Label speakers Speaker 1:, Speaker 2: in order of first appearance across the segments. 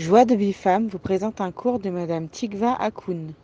Speaker 1: Joie de Bifam vous présente un cours de Madame Tikva Akoun.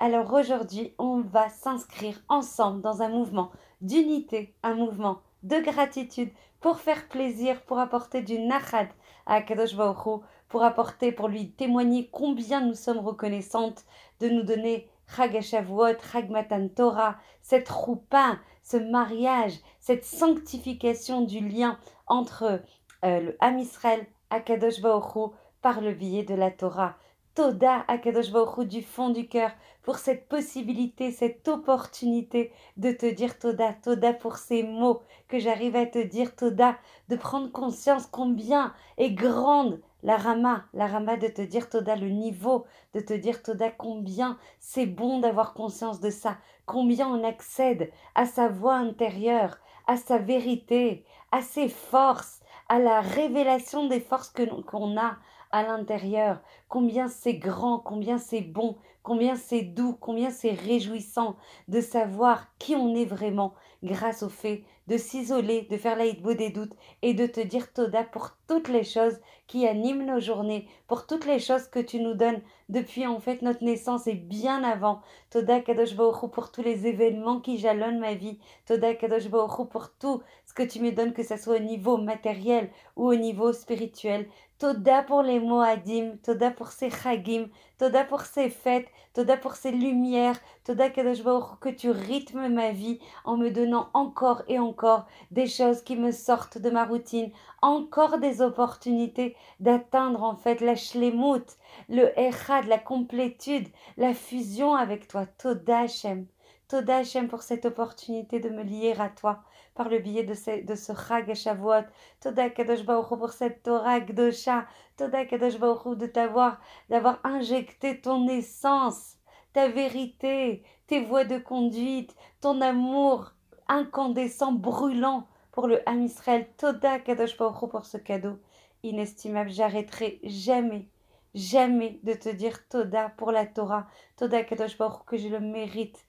Speaker 2: Alors aujourd'hui, on va s'inscrire ensemble dans un mouvement d'unité, un mouvement de gratitude pour faire plaisir, pour apporter du nachad à Kadosh Baruch pour apporter, pour lui témoigner combien nous sommes reconnaissantes de nous donner Chag Shavuot, Chag Matan Torah, cette roupa, ce mariage, cette sanctification du lien entre euh, le Ham Israël, Akadosh Baruch par le biais de la Torah. Toda Akadosh Baruch du fond du cœur pour cette possibilité, cette opportunité de te dire Toda, Toda pour ces mots que j'arrive à te dire Toda, de prendre conscience combien est grande la Rama, la Rama de te dire Toda le niveau, de te dire Toda combien c'est bon d'avoir conscience de ça, combien on accède à sa voix intérieure, à sa vérité, à ses forces, à la révélation des forces qu'on a à l'intérieur, combien c'est grand, combien c'est bon, combien c'est doux, combien c'est réjouissant de savoir qui on est vraiment grâce au fait de s'isoler, de faire la des doutes et de te dire Toda pour toutes les choses qui animent nos journées, pour toutes les choses que tu nous donnes depuis en fait notre naissance et bien avant. Toda Kadosh Baruch pour tous les événements qui jalonnent ma vie. Toda Kadosh Baruch pour tout ce que tu me donnes, que ce soit au niveau matériel ou au niveau spirituel. Toda pour les Moadim, Toda pour ces Chagim, Toda pour ces fêtes, Toda pour ces lumières, Toda que tu rythmes ma vie en me donnant encore et encore des choses qui me sortent de ma routine, encore des opportunités d'atteindre en fait la shlemut, le echad, la complétude, la fusion avec toi. Toda Hashem. Toda Hashem pour cette opportunité de me lier à toi par le biais de ce, de ce Chag Shavuot. Toda Kadosh Baruch pour cette Torah Gdosha. Toda Kadosh Baruch de t'avoir, d'avoir injecté ton essence, ta vérité, tes voies de conduite, ton amour incandescent, brûlant pour le Ham Israël. Toda Kadosh Baruch pour ce cadeau inestimable. J'arrêterai jamais jamais de te dire Toda pour la Torah. Toda Kadosh Baruch que j'ai le mérite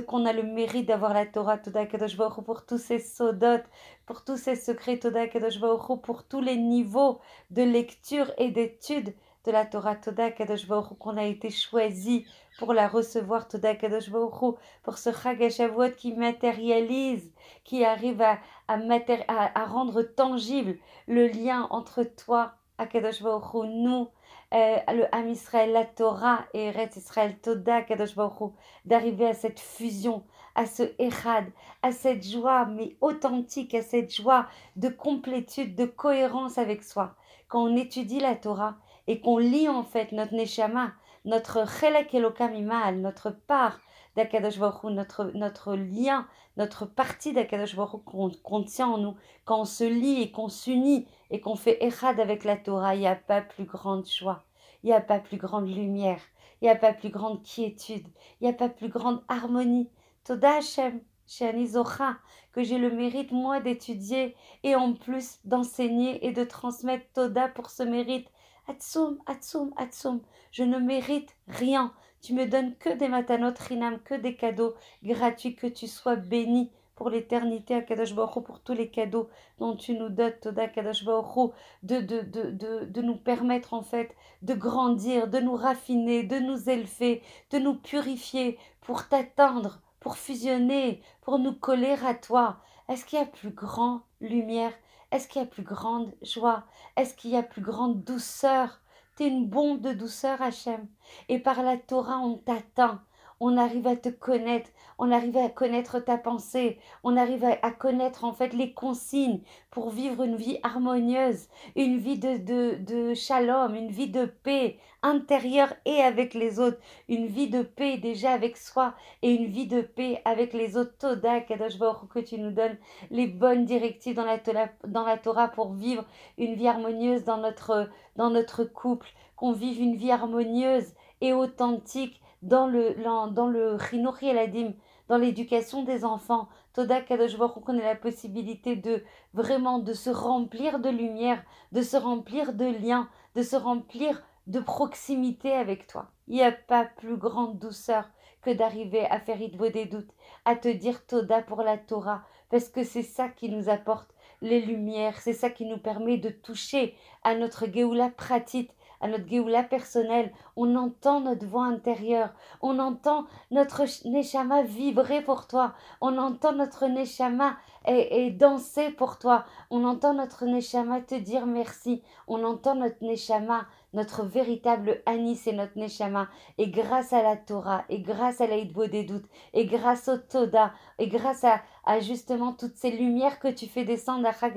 Speaker 2: qu'on a le mérite d'avoir la Torah, Toda Kadosh pour tous ces sodotes, pour tous ces secrets, Toda Kadosh pour tous les niveaux de lecture et d'étude de la Torah, Toda Kadosh qu'on a été choisi pour la recevoir, Toda Kadosh pour ce Chag qui matérialise, qui arrive à, à, à, rendre tangible le lien entre toi, Akadosh Baruch nous, euh, le Ham Israël, la Torah et Eretz Israël, Toda, Kadosh Baruch d'arriver à cette fusion, à ce Echad, à cette joie, mais authentique, à cette joie de complétude, de cohérence avec soi. Quand on étudie la Torah et qu'on lit en fait notre Neshama, notre Chelek Elokam Imal, notre part d'Akadosh Baruch notre, notre lien, notre partie d'Akadosh Baruch qu'on tient en nous, quand on se lie et qu'on s'unit et qu'on fait Echad avec la Torah, il n'y a pas plus grande joie, il n'y a pas plus grande lumière, il n'y a pas plus grande quiétude, il n'y a pas plus grande harmonie. Toda Hashem, que j'ai le mérite, moi, d'étudier et en plus d'enseigner et de transmettre Toda pour ce mérite. Atsum, Atsum, Atsum, je ne mérite rien. Tu me donnes que des matanot rinam, que des cadeaux gratuits, que tu sois béni pour l'éternité à Kadosh Baruch pour tous les cadeaux dont tu nous donnes, Toda Kadosh Baruch de, de, de, de, de nous permettre en fait de grandir, de nous raffiner, de nous élever, de nous purifier pour t'atteindre, pour fusionner, pour nous coller à toi. Est-ce qu'il y a plus grande lumière? Est-ce qu'il y a plus grande joie? Est-ce qu'il y a plus grande douceur? Tu es une bombe de douceur, Hachem. Et par la Torah, on t'atteint on arrive à te connaître, on arrive à connaître ta pensée, on arrive à, connaître en fait les consignes pour vivre une vie harmonieuse, une vie de, de, de shalom, une vie de paix intérieure et avec les autres, une vie de paix déjà avec soi et une vie de paix avec les autres. Toda Kadosh que tu nous donnes les bonnes directives dans la, dans la Torah pour vivre une vie harmonieuse dans notre, dans notre couple, qu'on vive une vie harmonieuse et authentique dans le, dans le dans l'éducation des enfants. Toda Kadosh qu'on ait la possibilité de vraiment de se remplir de lumière, de se remplir de liens, de se remplir de proximité avec toi. Il n'y a pas plus grande douceur que d'arriver à faire Idvo des doutes, à te dire Toda pour la Torah, parce que c'est ça qui nous apporte les lumières, c'est ça qui nous permet de toucher à notre Geoula pratique, à notre Géoula personnelle. On entend notre voix intérieure. On entend notre Neshama vibrer pour toi. On entend notre Neshama et, danser pour toi. On entend notre Neshama te dire merci. On entend notre Neshama, notre véritable Anis et notre Neshama. Et grâce à la Torah, et grâce à l'Aïdbo des doutes, et grâce au Toda, et grâce à, justement toutes ces lumières que tu fais descendre à Chag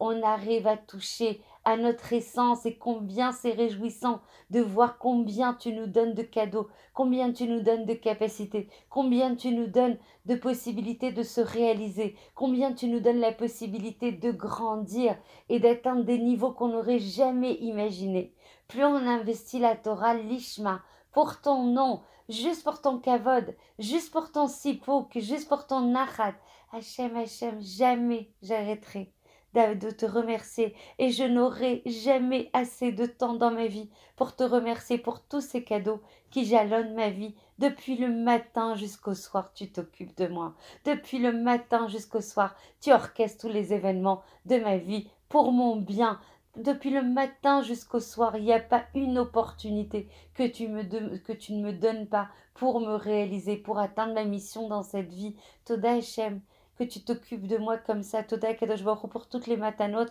Speaker 2: on arrive à toucher à notre essence et combien c'est réjouissant de voir combien tu nous donnes de cadeaux, combien tu nous donnes de capacités, combien tu nous donnes de possibilités de se réaliser, combien tu nous donnes la possibilité de grandir et d'atteindre des niveaux qu'on n'aurait jamais imaginés. Plus on investit la Torah, l'Ishma, pour ton nom, juste pour ton kavod, juste pour ton sipouk, juste pour ton nachat, Hachem, Hachem, jamais j'arrêterai de te remercier et je n'aurai jamais assez de temps dans ma vie pour te remercier pour tous ces cadeaux qui jalonnent ma vie. Depuis le matin jusqu'au soir, tu t'occupes de moi. Depuis le matin jusqu'au soir, tu orchestres tous les événements de ma vie pour mon bien. Depuis le matin jusqu'au soir, il n'y a pas une opportunité que tu, ne me donnes pas pour me réaliser, pour atteindre ma mission dans cette vie. Toda Hashem, que tu t'occupes de moi comme ça. Toda Kadosh Baruch pour toutes les matanot.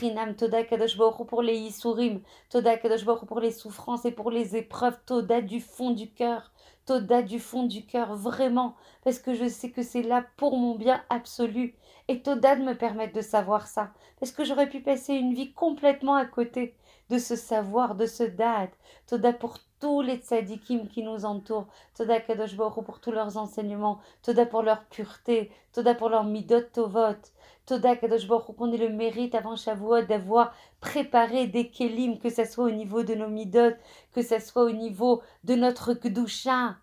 Speaker 2: Rinam, Toda Kadosh Baruch pour les Yisurim. Toda Kadosh Baruch pour les souffrances et pour les épreuves. Toda du fond du cœur. Toda du fond du cœur, vraiment. Parce que je sais que c'est là pour mon bien absolu. Et Toda de me permettre de savoir ça. Parce que j'aurais pu passer une vie complètement à côté de ce savoir, de ce date. Toda pour tous les tzadikim qui nous entourent. Toda Kadosh Baruch pour tous leurs enseignements. Toda pour leur pureté. Toda pour leur midot tovot. Toda Kadosh Baruch qu'on ait le mérite avant Shavuot d'avoir préparé des kelim, que ce soit au niveau de nos midot, que ce soit au niveau de notre kdusha.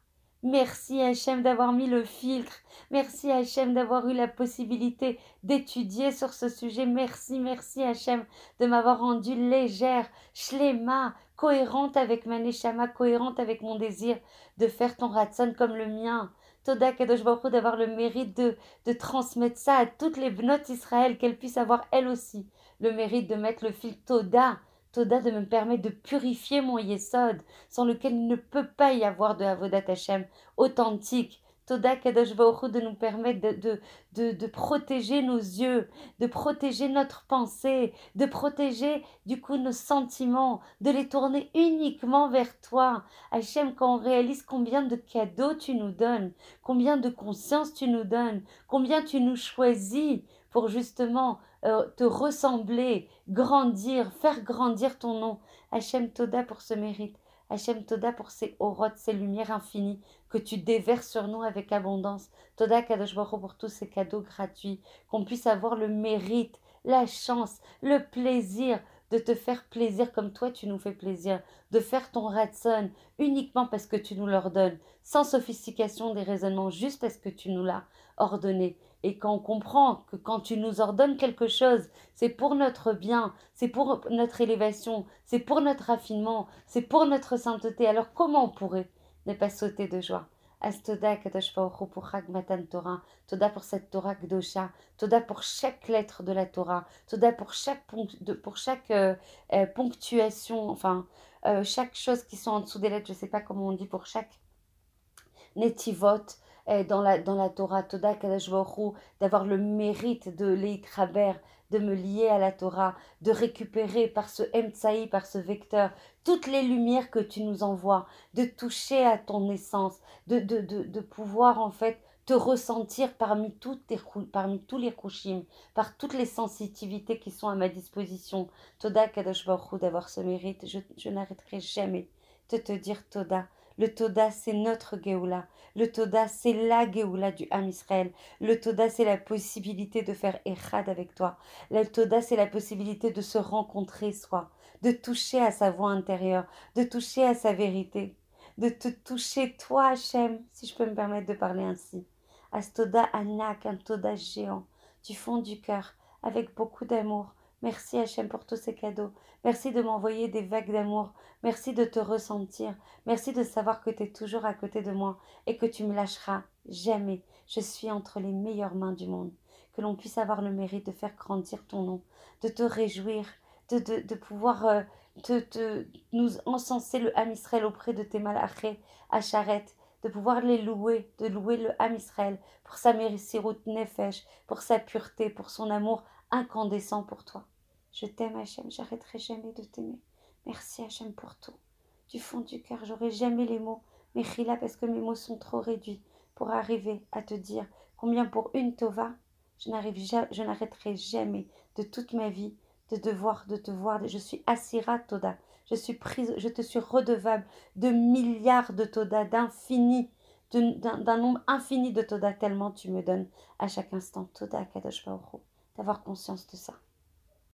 Speaker 2: Merci Hachem d'avoir mis le filtre. Merci Hachem d'avoir eu la possibilité d'étudier sur ce sujet. Merci, merci Hachem de m'avoir rendu légère, shlema, cohérente avec ma neshama, cohérente avec mon désir de faire ton ratson comme le mien. Toda Kadosh d'avoir le mérite de, de transmettre ça à toutes les notes Israël, qu'elles puissent avoir elles aussi le mérite de mettre le fil Toda Toda de me permettre de purifier mon Yesod, sans lequel il ne peut pas y avoir de Avodat Hashem authentique. Toda Kadosh de nous permettre de, de, de, protéger nos yeux, de protéger notre pensée, de protéger du coup nos sentiments, de les tourner uniquement vers toi. Hachem, quand on réalise combien de cadeaux tu nous donnes, combien de conscience tu nous donnes, combien tu nous choisis pour justement euh, te ressembler, grandir, faire grandir ton nom. Hachem Toda pour ce mérite. Hachem Toda pour ces orotes, ces lumières infinies que tu déverses sur nous avec abondance. Toda Kadosh pour tous ces cadeaux gratuits, qu'on puisse avoir le mérite, la chance, le plaisir de te faire plaisir comme toi tu nous fais plaisir, de faire ton ratson uniquement parce que tu nous l'ordonnes, sans sophistication des raisonnements, juste parce que tu nous l'as ordonné. Et quand on comprend que quand tu nous ordonnes quelque chose, c'est pour notre bien, c'est pour notre élévation, c'est pour notre raffinement, c'est pour notre sainteté, alors comment on pourrait ne pas sauter de joie? Astoda Kadosh pour Matan Torah, Toda pour cette Torah Gdosha, Toda pour chaque lettre de la Torah, Toda pour chaque, pour chaque euh, euh, ponctuation, enfin, euh, chaque chose qui sont en dessous des lettres, je ne sais pas comment on dit, pour chaque netivot, dans la, dans la Torah, Toda Kadash d'avoir le mérite de l'Eitraber, de me lier à la Torah, de récupérer par ce Emtsaï, par ce vecteur, toutes les lumières que tu nous envoies, de toucher à ton essence, de, de, de, de pouvoir en fait te ressentir parmi, toutes tes, parmi tous les kushim, par toutes les sensitivités qui sont à ma disposition. Toda Kadosh Baruch d'avoir ce mérite, je, je n'arrêterai jamais de te dire Toda. Le Toda, c'est notre Géoula. Le Toda, c'est la Géoula du Ham Israël. Le Toda, c'est la possibilité de faire Echad avec toi. Le Toda, c'est la possibilité de se rencontrer soi, de toucher à sa voix intérieure, de toucher à sa vérité, de te toucher toi, Hachem, si je peux me permettre de parler ainsi. À ce Toda Anak, un Toda géant, du fond du cœur, avec beaucoup d'amour, Merci Hachem pour tous ces cadeaux. Merci de m'envoyer des vagues d'amour. Merci de te ressentir. Merci de savoir que tu es toujours à côté de moi et que tu me lâcheras jamais. Je suis entre les meilleures mains du monde. Que l'on puisse avoir le mérite de faire grandir ton nom, de te réjouir, de, de, pouvoir euh, te, te, nous encenser le Ham Israël auprès de tes malachés à charrette, de pouvoir les louer, de louer le Ham Israël pour sa mérissirut nefesh, pour sa pureté, pour son amour incandescent pour toi. Je t'aime Hachem, j'arrêterai jamais de t'aimer. Merci Hachem pour tout. Du fond du cœur, j'aurai jamais les mots, mais Chila parce que mes mots sont trop réduits pour arriver à te dire combien pour une Tova, je n'arrêterai jamais de toute ma vie de devoir de te voir. Je suis Asira Toda. Je suis prise, je te suis redevable de milliards de Toda, d'infini, d'un nombre infini de Toda, tellement tu me donnes à chaque instant Toda Kadosh D'avoir conscience de ça.